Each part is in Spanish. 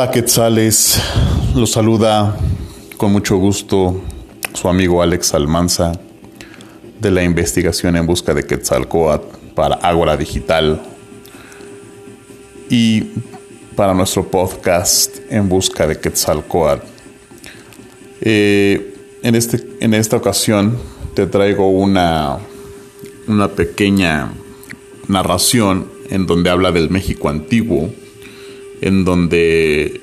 Hola Quetzales, los saluda con mucho gusto su amigo Alex Almanza de la investigación en busca de Quetzalcoatl para Ágora Digital y para nuestro podcast en busca de Quetzalcoatl. Eh, en, este, en esta ocasión te traigo una, una pequeña narración en donde habla del México antiguo, en donde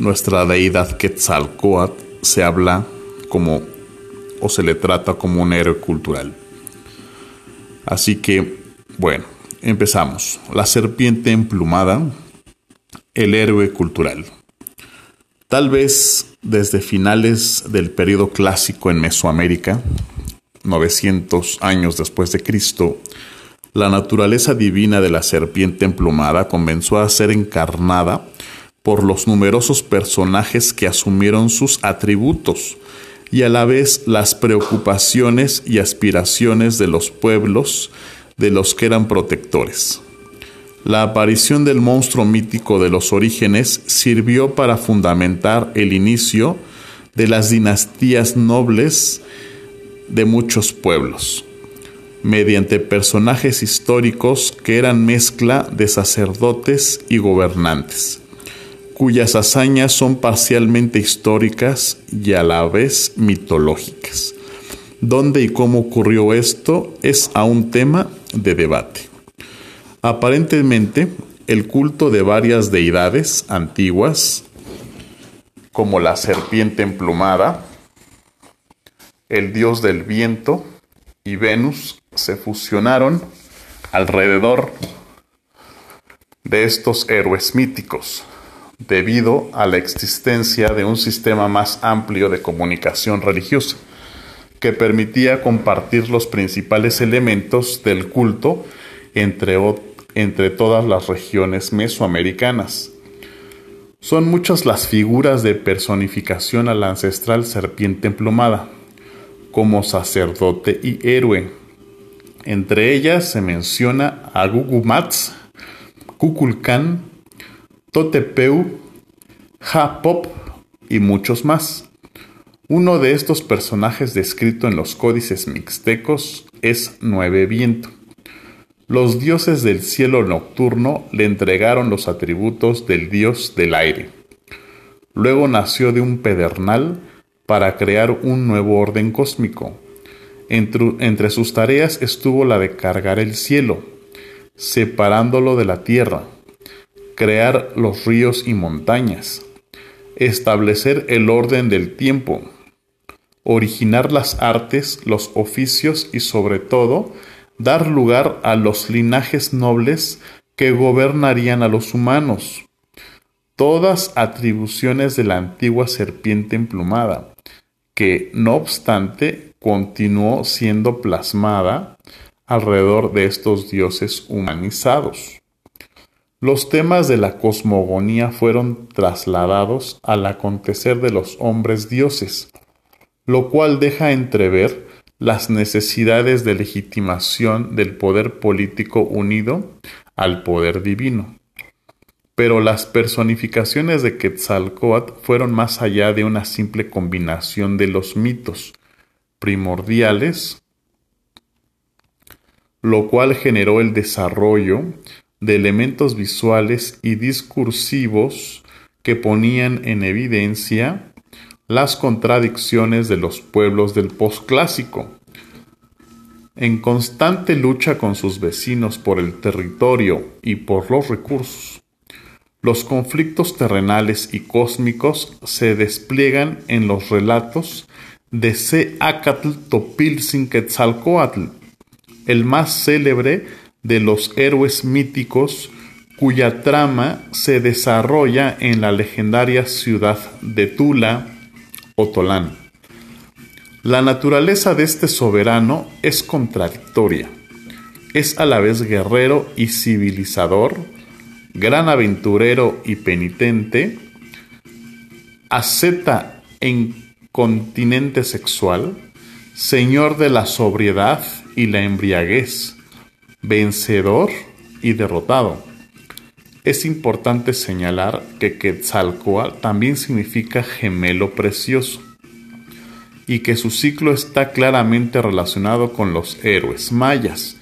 nuestra deidad Quetzalcoatl se habla como o se le trata como un héroe cultural. Así que, bueno, empezamos. La serpiente emplumada, el héroe cultural. Tal vez desde finales del periodo clásico en Mesoamérica, 900 años después de Cristo, la naturaleza divina de la serpiente emplumada comenzó a ser encarnada por los numerosos personajes que asumieron sus atributos y a la vez las preocupaciones y aspiraciones de los pueblos de los que eran protectores. La aparición del monstruo mítico de los orígenes sirvió para fundamentar el inicio de las dinastías nobles de muchos pueblos mediante personajes históricos que eran mezcla de sacerdotes y gobernantes, cuyas hazañas son parcialmente históricas y a la vez mitológicas. ¿Dónde y cómo ocurrió esto es aún tema de debate. Aparentemente, el culto de varias deidades antiguas, como la serpiente emplumada, el dios del viento y Venus, se fusionaron alrededor de estos héroes míticos, debido a la existencia de un sistema más amplio de comunicación religiosa, que permitía compartir los principales elementos del culto entre, entre todas las regiones mesoamericanas. Son muchas las figuras de personificación a la ancestral serpiente emplumada, como sacerdote y héroe, entre ellas se menciona a Gugumatz, Kukulkan, Totepeu, Japop y muchos más. Uno de estos personajes descrito en los códices mixtecos es Nueve Viento. Los dioses del cielo nocturno le entregaron los atributos del dios del aire. Luego nació de un pedernal para crear un nuevo orden cósmico entre, sus tareas estuvo la de cargar el cielo, separándolo de la tierra, crear los ríos y montañas, establecer el orden del tiempo, originar las artes, los oficios y sobre todo dar lugar a los linajes nobles que gobernarían a los humanos. Todas atribuciones de la antigua serpiente emplumada, que no obstante continuó siendo plasmada alrededor de estos dioses humanizados. Los temas de la cosmogonía fueron trasladados al acontecer de los hombres dioses, lo cual deja entrever las necesidades de legitimación del poder político unido al poder divino. Pero las personificaciones de Quetzalcoatl fueron más allá de una simple combinación de los mitos, primordiales, lo cual generó el desarrollo de elementos visuales y discursivos que ponían en evidencia las contradicciones de los pueblos del posclásico. En constante lucha con sus vecinos por el territorio y por los recursos, los conflictos terrenales y cósmicos se despliegan en los relatos de Seacatl Topilzin Quetzalcoatl, el más célebre de los héroes míticos cuya trama se desarrolla en la legendaria ciudad de Tula o Tolán. La naturaleza de este soberano es contradictoria. Es a la vez guerrero y civilizador, gran aventurero y penitente, asceta en continente sexual, señor de la sobriedad y la embriaguez, vencedor y derrotado. es importante señalar que Quetzalcoatl también significa gemelo precioso y que su ciclo está claramente relacionado con los héroes mayas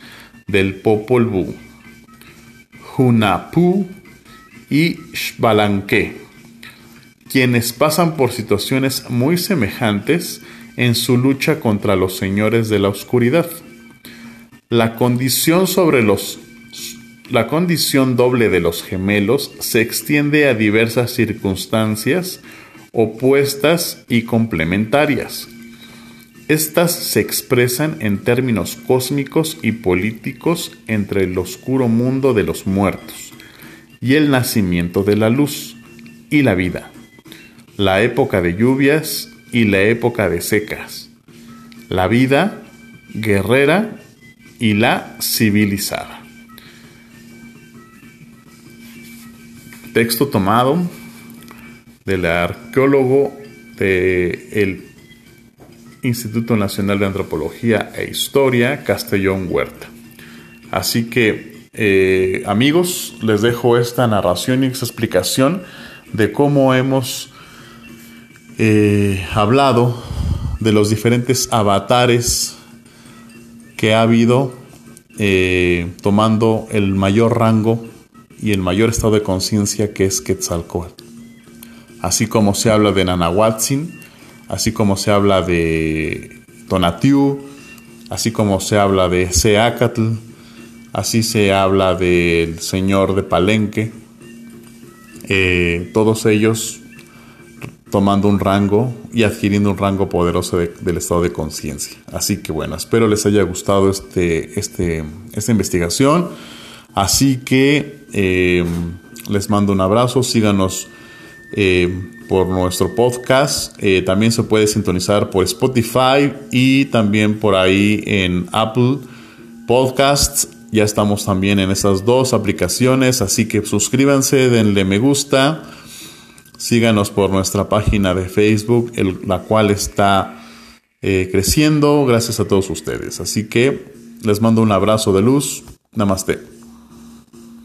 del Popol Vuh, Hunapú y Xbalanque, quienes pasan por situaciones muy semejantes en su lucha contra los señores de la oscuridad. La condición sobre los la condición doble de los gemelos se extiende a diversas circunstancias opuestas y complementarias. Estas se expresan en términos cósmicos y políticos entre el oscuro mundo de los muertos y el nacimiento de la luz y la vida, la época de lluvias y la época de secas, la vida guerrera y la civilizada. Texto tomado del arqueólogo del Instituto Nacional de Antropología e Historia, Castellón Huerta. Así que, eh, amigos, les dejo esta narración y esta explicación de cómo hemos eh, hablado de los diferentes avatares que ha habido eh, tomando el mayor rango y el mayor estado de conciencia que es Quetzalcoatl. Así como se habla de Nanahuatzin, así como se habla de Tonatiuh, así como se habla de Seacatl, así se habla del Señor de Palenque, eh, todos ellos tomando un rango y adquiriendo un rango poderoso del estado de conciencia. Así que bueno, espero les haya gustado este, este, esta investigación. Así que eh, les mando un abrazo, síganos eh, por nuestro podcast. Eh, también se puede sintonizar por Spotify y también por ahí en Apple Podcasts. Ya estamos también en esas dos aplicaciones, así que suscríbanse, denle me gusta, síganos por nuestra página de Facebook, la cual está eh, creciendo gracias a todos ustedes. Así que les mando un abrazo de luz. Namaste.